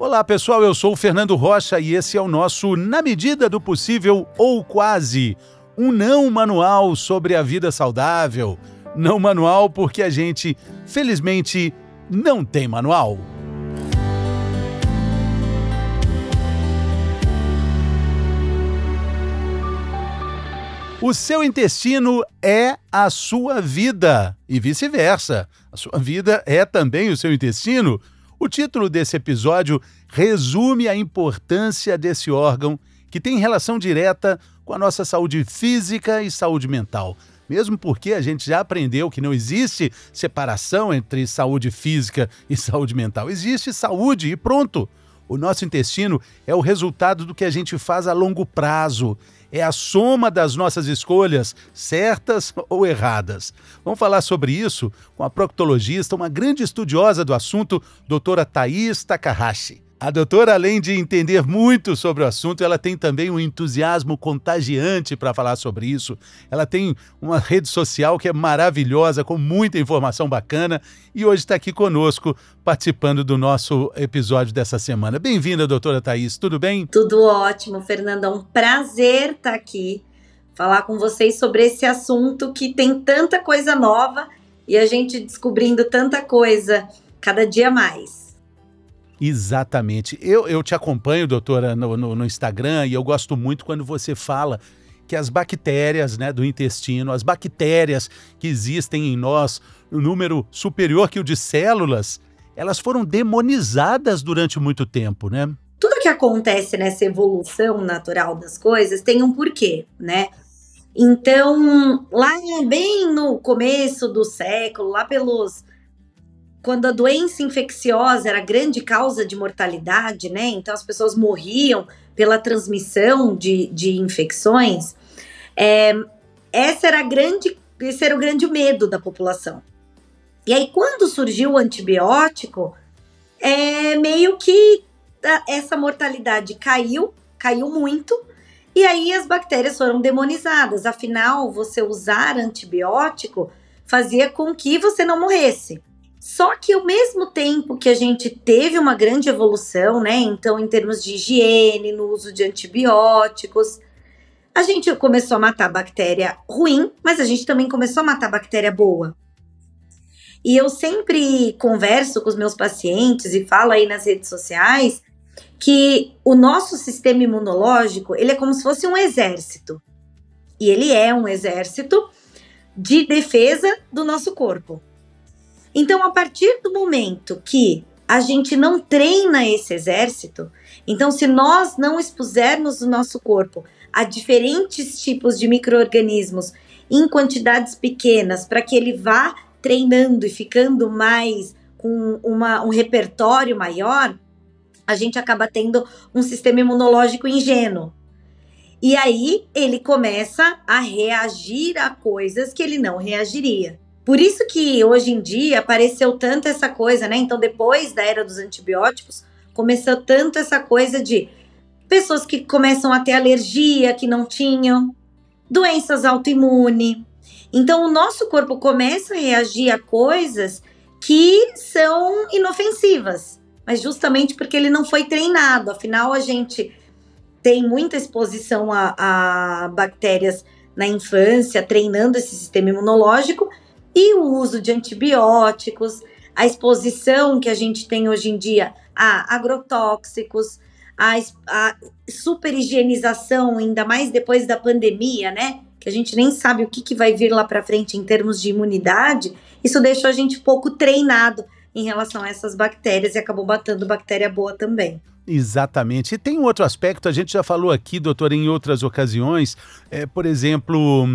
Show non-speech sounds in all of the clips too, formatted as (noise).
Olá pessoal, eu sou o Fernando Rocha e esse é o nosso Na Medida do Possível ou Quase, um não manual sobre a vida saudável. Não manual porque a gente, felizmente, não tem manual. O seu intestino é a sua vida e vice-versa. A sua vida é também o seu intestino. O título desse episódio resume a importância desse órgão que tem relação direta com a nossa saúde física e saúde mental. Mesmo porque a gente já aprendeu que não existe separação entre saúde física e saúde mental. Existe saúde e pronto. O nosso intestino é o resultado do que a gente faz a longo prazo é a soma das nossas escolhas, certas ou erradas. Vamos falar sobre isso com a proctologista, uma grande estudiosa do assunto, doutora Thais Takahashi. A doutora, além de entender muito sobre o assunto, ela tem também um entusiasmo contagiante para falar sobre isso. Ela tem uma rede social que é maravilhosa, com muita informação bacana, e hoje está aqui conosco, participando do nosso episódio dessa semana. Bem-vinda, doutora Thaís, tudo bem? Tudo ótimo, Fernanda. É um prazer estar aqui, falar com vocês sobre esse assunto que tem tanta coisa nova e a gente descobrindo tanta coisa cada dia mais. Exatamente. Eu, eu te acompanho, doutora, no, no, no Instagram e eu gosto muito quando você fala que as bactérias né, do intestino, as bactérias que existem em nós, no número superior que o de células, elas foram demonizadas durante muito tempo, né? Tudo que acontece nessa evolução natural das coisas tem um porquê, né? Então, lá bem no começo do século, lá pelos quando a doença infecciosa era grande causa de mortalidade, né? Então as pessoas morriam pela transmissão de, de infecções. É, essa era grande, esse era o grande medo da população. E aí, quando surgiu o antibiótico, é meio que essa mortalidade caiu, caiu muito, e aí as bactérias foram demonizadas. Afinal, você usar antibiótico fazia com que você não morresse. Só que ao mesmo tempo que a gente teve uma grande evolução, né? Então, em termos de higiene, no uso de antibióticos, a gente começou a matar bactéria ruim, mas a gente também começou a matar bactéria boa. E eu sempre converso com os meus pacientes e falo aí nas redes sociais que o nosso sistema imunológico, ele é como se fosse um exército. E ele é um exército de defesa do nosso corpo. Então, a partir do momento que a gente não treina esse exército, então, se nós não expusermos o nosso corpo a diferentes tipos de micro-organismos em quantidades pequenas, para que ele vá treinando e ficando mais com uma, um repertório maior, a gente acaba tendo um sistema imunológico ingênuo. E aí ele começa a reagir a coisas que ele não reagiria. Por isso que hoje em dia apareceu tanto essa coisa, né? Então, depois da era dos antibióticos, começou tanto essa coisa de pessoas que começam a ter alergia que não tinham, doenças autoimunes. Então, o nosso corpo começa a reagir a coisas que são inofensivas, mas justamente porque ele não foi treinado. Afinal, a gente tem muita exposição a, a bactérias na infância, treinando esse sistema imunológico, e o uso de antibióticos, a exposição que a gente tem hoje em dia a agrotóxicos, a, a super higienização, ainda mais depois da pandemia, né? Que a gente nem sabe o que, que vai vir lá para frente em termos de imunidade, isso deixou a gente pouco treinado em relação a essas bactérias e acabou batendo bactéria boa também. Exatamente. E tem um outro aspecto, a gente já falou aqui, doutor, em outras ocasiões. É, por exemplo,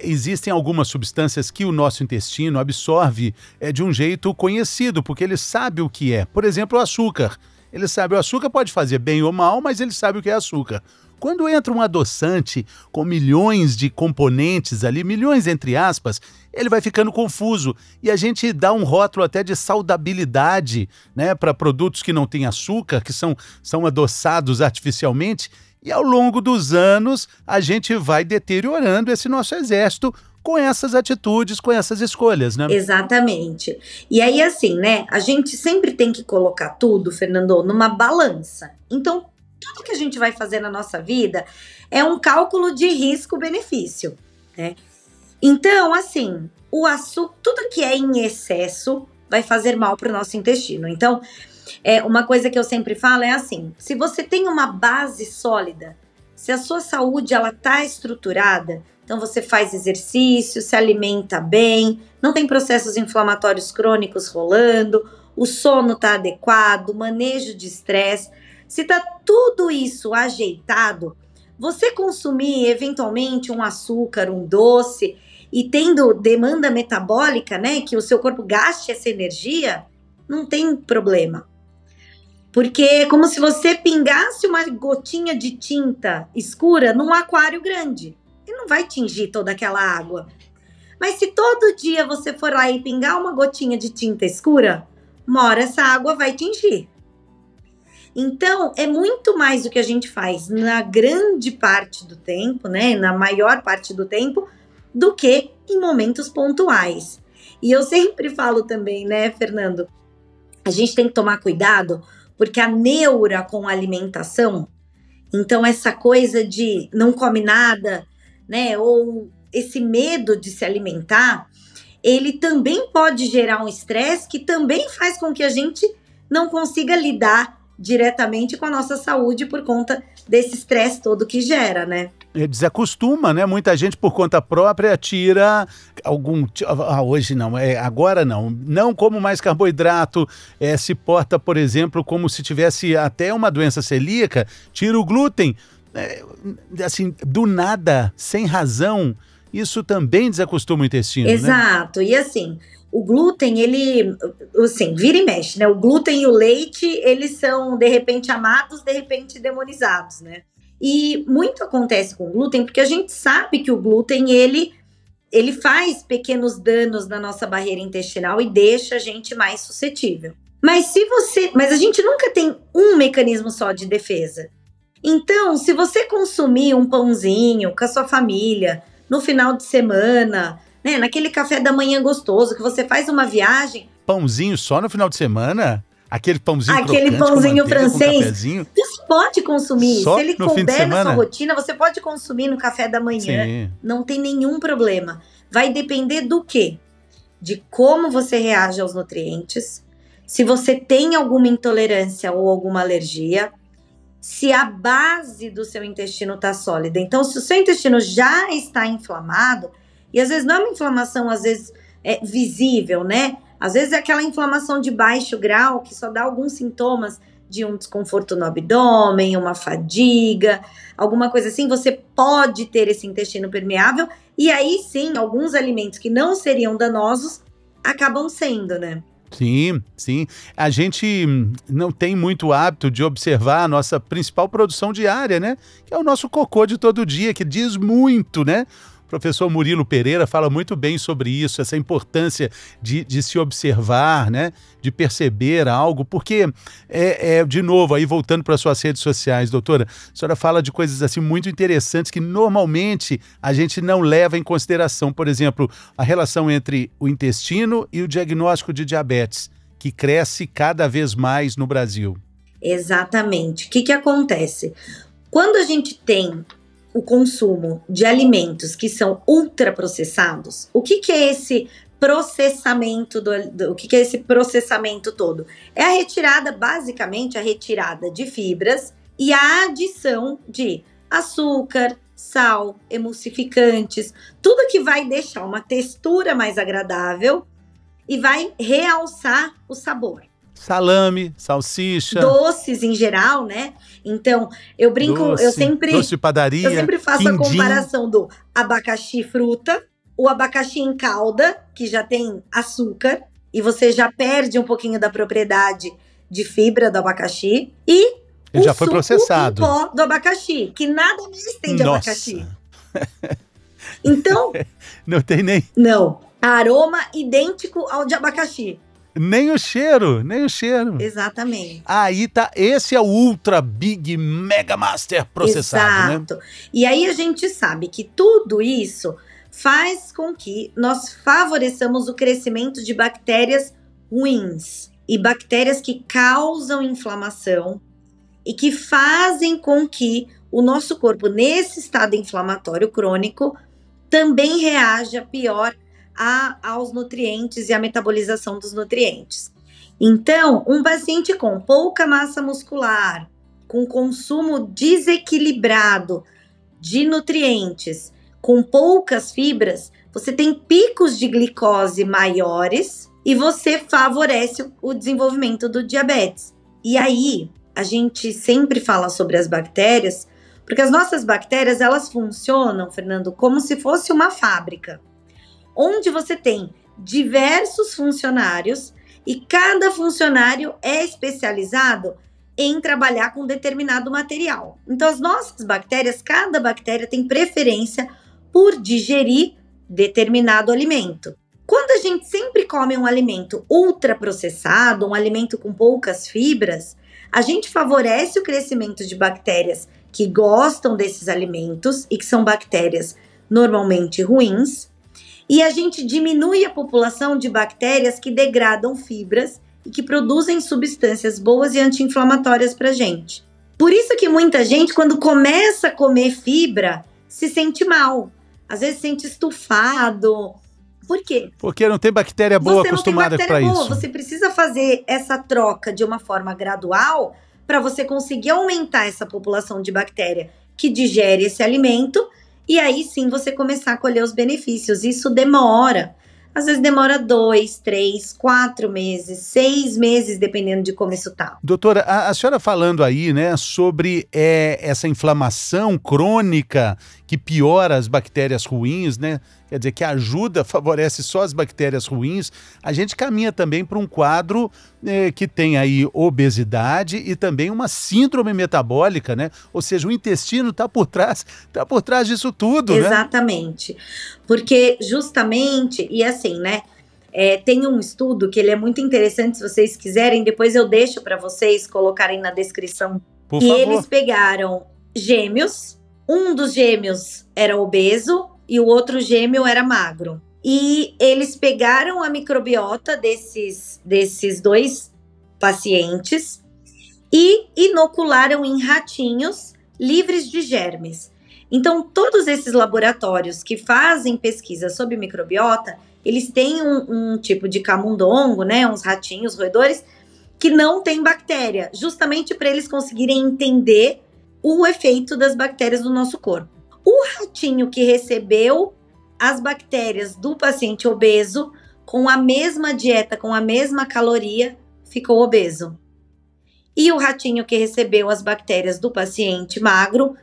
existem algumas substâncias que o nosso intestino absorve é, de um jeito conhecido, porque ele sabe o que é. Por exemplo, o açúcar. Ele sabe, o açúcar pode fazer bem ou mal, mas ele sabe o que é açúcar. Quando entra um adoçante com milhões de componentes ali, milhões entre aspas, ele vai ficando confuso e a gente dá um rótulo até de saudabilidade, né, para produtos que não têm açúcar, que são, são adoçados artificialmente. E ao longo dos anos, a gente vai deteriorando esse nosso exército com essas atitudes, com essas escolhas, né? Exatamente. E aí, assim, né? A gente sempre tem que colocar tudo, Fernando, numa balança. Então, tudo que a gente vai fazer na nossa vida é um cálculo de risco-benefício, né? Então, assim, o açúcar, tudo que é em excesso vai fazer mal para o nosso intestino. Então, é uma coisa que eu sempre falo é assim: se você tem uma base sólida, se a sua saúde ela tá estruturada, então você faz exercício, se alimenta bem, não tem processos inflamatórios crônicos rolando, o sono está adequado, manejo de estresse. Se está tudo isso ajeitado, você consumir eventualmente um açúcar, um doce e tendo demanda metabólica, né, que o seu corpo gaste essa energia, não tem problema. Porque é como se você pingasse uma gotinha de tinta escura num aquário grande e não vai tingir toda aquela água. Mas se todo dia você for lá e pingar uma gotinha de tinta escura, uma hora essa água vai tingir. Então, é muito mais do que a gente faz na grande parte do tempo, né? Na maior parte do tempo, do que em momentos pontuais. E eu sempre falo também, né, Fernando? A gente tem que tomar cuidado, porque a neura com a alimentação, então essa coisa de não come nada, né? Ou esse medo de se alimentar, ele também pode gerar um estresse que também faz com que a gente não consiga lidar diretamente com a nossa saúde por conta desse estresse todo que gera, né? É, desacostuma, né? Muita gente por conta própria tira algum. Ah, hoje não, é, agora não. Não como mais carboidrato, é, se porta, por exemplo, como se tivesse até uma doença celíaca, tira o glúten é, assim, do nada, sem razão, isso também desacostuma o intestino. Né? Exato. Né? E assim, o glúten, ele, assim, vira e mexe, né? O glúten e o leite, eles são, de repente, amados, de repente, demonizados, né? E muito acontece com o glúten, porque a gente sabe que o glúten, ele, ele faz pequenos danos na nossa barreira intestinal e deixa a gente mais suscetível. Mas se você. Mas a gente nunca tem um mecanismo só de defesa. Então, se você consumir um pãozinho com a sua família no final de semana, né, naquele café da manhã gostoso que você faz uma viagem, pãozinho só no final de semana? Aquele pãozinho Aquele pãozinho manteiga, francês. Você pode consumir. Só Se ele couber na sua rotina, você pode consumir no café da manhã. Sim. Não tem nenhum problema. Vai depender do quê? De como você reage aos nutrientes, se você tem alguma intolerância ou alguma alergia, se a base do seu intestino está sólida. Então, se o seu intestino já está inflamado, e às vezes não é uma inflamação, às vezes é visível, né? Às vezes é aquela inflamação de baixo grau que só dá alguns sintomas de um desconforto no abdômen, uma fadiga, alguma coisa assim, você pode ter esse intestino permeável e aí sim, alguns alimentos que não seriam danosos acabam sendo, né? Sim, sim. A gente não tem muito hábito de observar a nossa principal produção diária, né? Que é o nosso cocô de todo dia, que diz muito, né? Professor Murilo Pereira fala muito bem sobre isso, essa importância de, de se observar, né? de perceber algo, porque, é, é de novo, aí voltando para suas redes sociais, doutora, a senhora fala de coisas assim muito interessantes que normalmente a gente não leva em consideração. Por exemplo, a relação entre o intestino e o diagnóstico de diabetes, que cresce cada vez mais no Brasil. Exatamente. O que, que acontece? Quando a gente tem o consumo de alimentos que são ultraprocessados, o que, que é esse processamento do, do, o que, que é esse processamento todo? É a retirada, basicamente, a retirada de fibras e a adição de açúcar, sal, emulsificantes, tudo que vai deixar uma textura mais agradável e vai realçar o sabor salame, salsicha. Doces em geral, né? Então, eu brinco, doce, eu sempre. Doce de padaria. Eu sempre faço quindim. a comparação do abacaxi fruta, o abacaxi em calda, que já tem açúcar, e você já perde um pouquinho da propriedade de fibra do abacaxi, e Ele já foi processado. O pó do abacaxi, que nada mais tem de Nossa. abacaxi. Então. (laughs) não tem nem. Não. Aroma idêntico ao de abacaxi. Nem o cheiro, nem o cheiro. Exatamente. Aí tá, esse é o Ultra Big Mega Master processado, Exato. né? E aí a gente sabe que tudo isso faz com que nós favoreçamos o crescimento de bactérias ruins e bactérias que causam inflamação e que fazem com que o nosso corpo, nesse estado inflamatório crônico, também reaja pior a, aos nutrientes e à metabolização dos nutrientes. Então, um paciente com pouca massa muscular, com consumo desequilibrado de nutrientes, com poucas fibras, você tem picos de glicose maiores e você favorece o desenvolvimento do diabetes. E aí, a gente sempre fala sobre as bactérias, porque as nossas bactérias, elas funcionam, Fernando, como se fosse uma fábrica onde você tem diversos funcionários e cada funcionário é especializado em trabalhar com determinado material. Então, as nossas bactérias, cada bactéria tem preferência por digerir determinado alimento. Quando a gente sempre come um alimento ultraprocessado, um alimento com poucas fibras, a gente favorece o crescimento de bactérias que gostam desses alimentos e que são bactérias normalmente ruins, e a gente diminui a população de bactérias que degradam fibras e que produzem substâncias boas e anti-inflamatórias para gente. Por isso que muita gente, quando começa a comer fibra, se sente mal. Às vezes se sente estufado. Por quê? Porque não tem bactéria boa Você acostumada para isso. Você precisa fazer essa troca de uma forma gradual para você conseguir aumentar essa população de bactéria que digere esse alimento e aí sim você começar a colher os benefícios. Isso demora. Às vezes demora dois, três, quatro meses, seis meses, dependendo de como isso tá. Doutora, a, a senhora falando aí, né, sobre é, essa inflamação crônica que piora as bactérias ruins, né? Quer dizer, que ajuda, favorece só as bactérias ruins. A gente caminha também para um quadro é, que tem aí obesidade e também uma síndrome metabólica, né? Ou seja, o intestino está por trás, está por trás disso tudo, né? Exatamente. Né? Porque justamente, e assim, né? É, tem um estudo que ele é muito interessante, se vocês quiserem, depois eu deixo para vocês colocarem na descrição. Por e favor. eles pegaram gêmeos, um dos gêmeos era obeso e o outro gêmeo era magro. E eles pegaram a microbiota desses, desses dois pacientes e inocularam em ratinhos livres de germes. Então, todos esses laboratórios que fazem pesquisa sobre microbiota, eles têm um, um tipo de camundongo, né, uns ratinhos, roedores, que não tem bactéria, justamente para eles conseguirem entender o efeito das bactérias no nosso corpo. O ratinho que recebeu as bactérias do paciente obeso com a mesma dieta, com a mesma caloria, ficou obeso. E o ratinho que recebeu as bactérias do paciente magro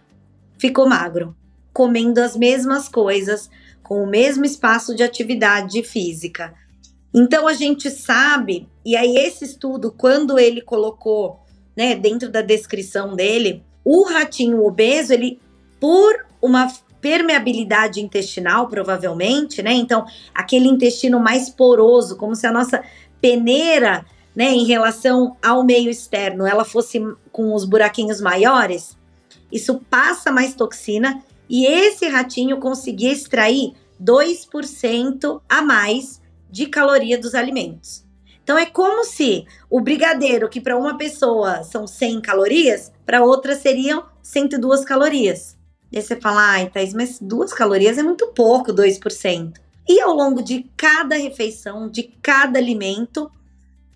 ficou magro, comendo as mesmas coisas, com o mesmo espaço de atividade física. Então a gente sabe, e aí esse estudo, quando ele colocou, né, dentro da descrição dele, o ratinho obeso, ele, por uma permeabilidade intestinal, provavelmente, né? Então, aquele intestino mais poroso, como se a nossa peneira, né, em relação ao meio externo, ela fosse com os buraquinhos maiores, isso passa mais toxina e esse ratinho conseguia extrair 2% a mais de caloria dos alimentos. Então é como se o brigadeiro, que para uma pessoa são 100 calorias, para outra seriam 102 calorias. E você fala, ai, Thaís, mas duas calorias é muito pouco, 2%. E ao longo de cada refeição, de cada alimento,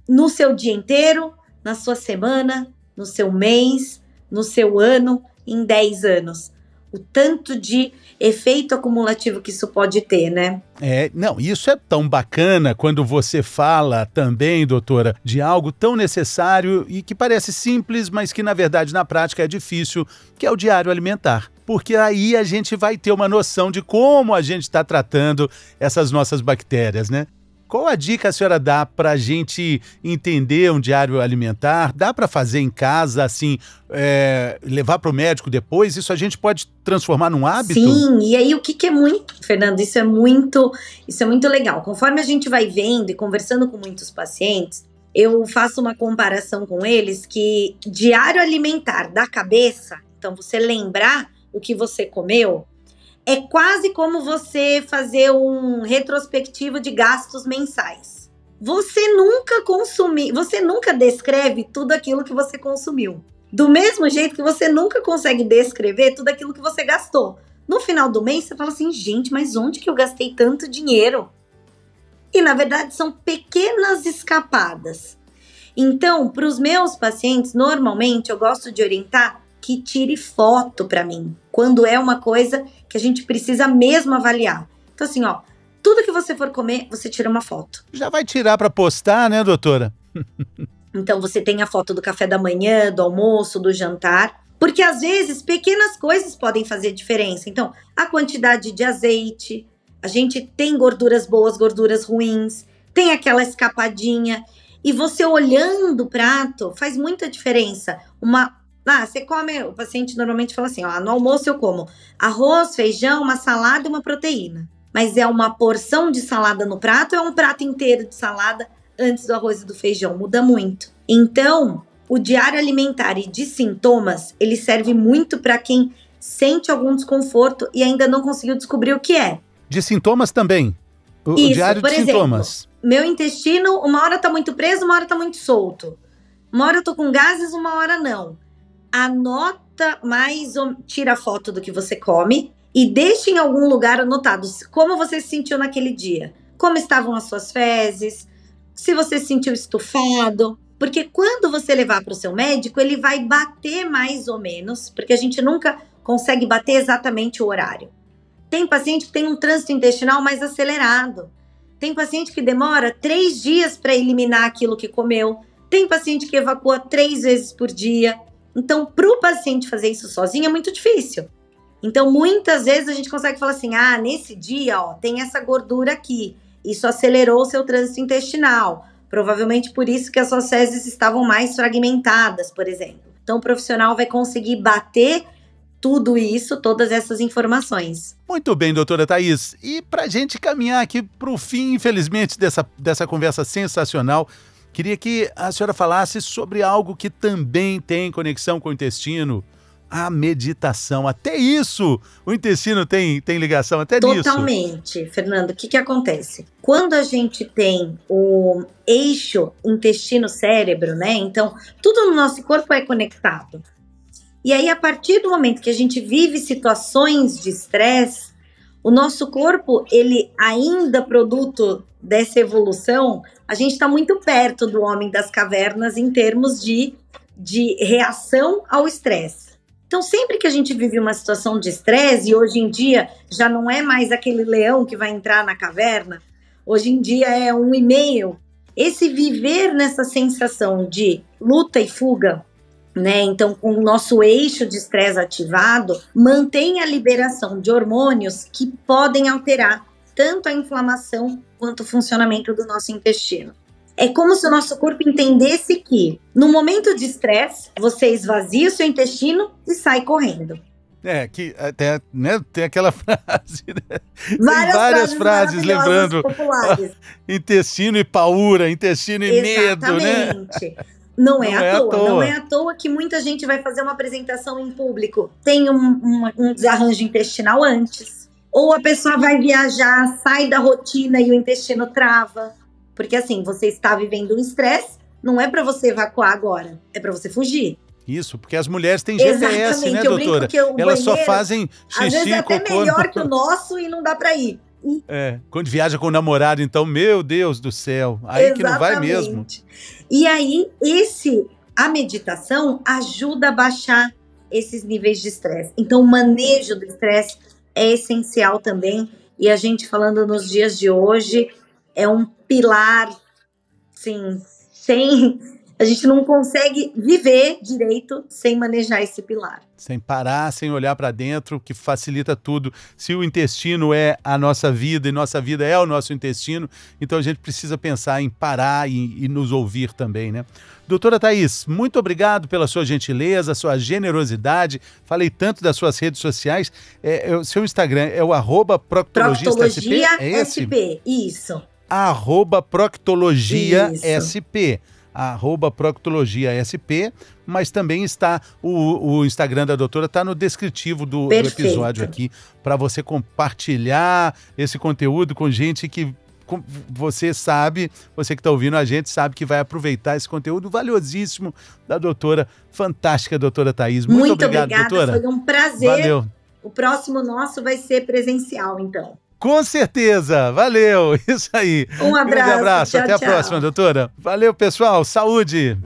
no seu dia inteiro, na sua semana, no seu mês, no seu ano, em 10 anos o tanto de efeito acumulativo que isso pode ter, né? É, não, isso é tão bacana quando você fala também, doutora, de algo tão necessário e que parece simples, mas que na verdade na prática é difícil, que é o diário alimentar. Porque aí a gente vai ter uma noção de como a gente está tratando essas nossas bactérias, né? Qual a dica a senhora dá para a gente entender um diário alimentar? Dá para fazer em casa, assim, é, levar para o médico depois? Isso a gente pode transformar num hábito? Sim, e aí o que, que é muito, Fernando, isso é muito, isso é muito legal. Conforme a gente vai vendo e conversando com muitos pacientes, eu faço uma comparação com eles que diário alimentar da cabeça, então você lembrar o que você comeu, é quase como você fazer um retrospectivo de gastos mensais. Você nunca consumiu, você nunca descreve tudo aquilo que você consumiu. Do mesmo jeito que você nunca consegue descrever tudo aquilo que você gastou. No final do mês, você fala assim, gente, mas onde que eu gastei tanto dinheiro? E na verdade são pequenas escapadas. Então, para os meus pacientes, normalmente eu gosto de orientar que tire foto para mim, quando é uma coisa que a gente precisa mesmo avaliar. Então, assim, ó, tudo que você for comer, você tira uma foto. Já vai tirar para postar, né, doutora? então, você tem a foto do café da manhã, do almoço, do jantar. Porque às vezes pequenas coisas podem fazer diferença. Então, a quantidade de azeite, a gente tem gorduras boas, gorduras ruins, tem aquela escapadinha. E você olhando o prato faz muita diferença. Uma ah, você come, o paciente normalmente fala assim, ó, no almoço eu como arroz, feijão, uma salada e uma proteína. Mas é uma porção de salada no prato ou é um prato inteiro de salada antes do arroz e do feijão? Muda muito. Então, o diário alimentar e de sintomas, ele serve muito para quem sente algum desconforto e ainda não conseguiu descobrir o que é. De sintomas também? O, Isso, o diário de exemplo, sintomas. Meu intestino, uma hora tá muito preso, uma hora tá muito solto. Uma hora eu tô com gases, uma hora não anota mais, tira foto do que você come e deixe em algum lugar anotado como você se sentiu naquele dia, como estavam as suas fezes, se você se sentiu estufado, porque quando você levar para o seu médico, ele vai bater mais ou menos, porque a gente nunca consegue bater exatamente o horário. Tem paciente que tem um trânsito intestinal mais acelerado. Tem paciente que demora três dias para eliminar aquilo que comeu. Tem paciente que evacua três vezes por dia. Então, para o paciente fazer isso sozinho é muito difícil. Então, muitas vezes a gente consegue falar assim: ah, nesse dia, ó, tem essa gordura aqui. Isso acelerou o seu trânsito intestinal. Provavelmente por isso que as suas fezes estavam mais fragmentadas, por exemplo. Então, o profissional vai conseguir bater tudo isso, todas essas informações. Muito bem, doutora Thais. E para gente caminhar aqui para o fim, infelizmente, dessa, dessa conversa sensacional, Queria que a senhora falasse sobre algo que também tem conexão com o intestino, a meditação. Até isso, o intestino tem, tem ligação até Totalmente, nisso. Totalmente, Fernando. O que, que acontece? Quando a gente tem o eixo intestino-cérebro, né? Então, tudo no nosso corpo é conectado. E aí, a partir do momento que a gente vive situações de estresse, o nosso corpo, ele ainda produto dessa evolução, a gente está muito perto do homem das cavernas em termos de, de reação ao estresse. Então, sempre que a gente vive uma situação de estresse, e hoje em dia já não é mais aquele leão que vai entrar na caverna, hoje em dia é um e-mail. Esse viver nessa sensação de luta e fuga, né? Então, com o nosso eixo de estresse ativado, mantém a liberação de hormônios que podem alterar tanto a inflamação quanto o funcionamento do nosso intestino. É como se o nosso corpo entendesse que, no momento de estresse, você esvazia o seu intestino e sai correndo. É, que até né, tem aquela (laughs) frase, né? Várias, várias frases, frases lembrando (laughs) intestino e paura, intestino e medo, né? Não é, não, é à, toa. toa. Não é à toa que muita gente vai fazer uma apresentação em público. Tem um, um, um desarranjo intestinal antes ou a pessoa vai viajar, sai da rotina e o intestino trava. Porque assim, você está vivendo um estresse, não é para você evacuar agora, é para você fugir. Isso, porque as mulheres têm GPS, né, Exatamente. né, doutora? Elas só fazem xixi, às vezes é até cocô. melhor que o (laughs) nosso e não dá para ir. É, quando viaja com o namorado, então, meu Deus do céu, aí Exatamente. que não vai mesmo. E aí, esse, a meditação ajuda a baixar esses níveis de estresse. Então, o manejo do estresse é essencial também. E a gente falando nos dias de hoje, é um pilar, sim, sem, a gente não consegue viver direito sem manejar esse pilar. Sem parar, sem olhar para dentro, que facilita tudo. Se o intestino é a nossa vida e nossa vida é o nosso intestino, então a gente precisa pensar em parar e, e nos ouvir também, né? Doutora Thais, muito obrigado pela sua gentileza, sua generosidade. Falei tanto das suas redes sociais. É, é, o seu Instagram é o arroba proctologista Proctologia SP? É esse? SP, isso. Arroba proctologia Isso. SP. Arroba proctologia SP, mas também está o, o Instagram da doutora está no descritivo do, do episódio aqui para você compartilhar esse conteúdo com gente que com- você sabe, você que está ouvindo a gente sabe que vai aproveitar esse conteúdo valiosíssimo da doutora, fantástica doutora Thaís. Muito, Muito, obrigado, obrigada, doutora. foi um prazer. Valeu. O próximo nosso vai ser presencial, então. Com certeza, valeu. (laughs) Isso aí. Um abraço. abraço, tchau, até a tchau. próxima, doutora. Valeu, pessoal. Saúde.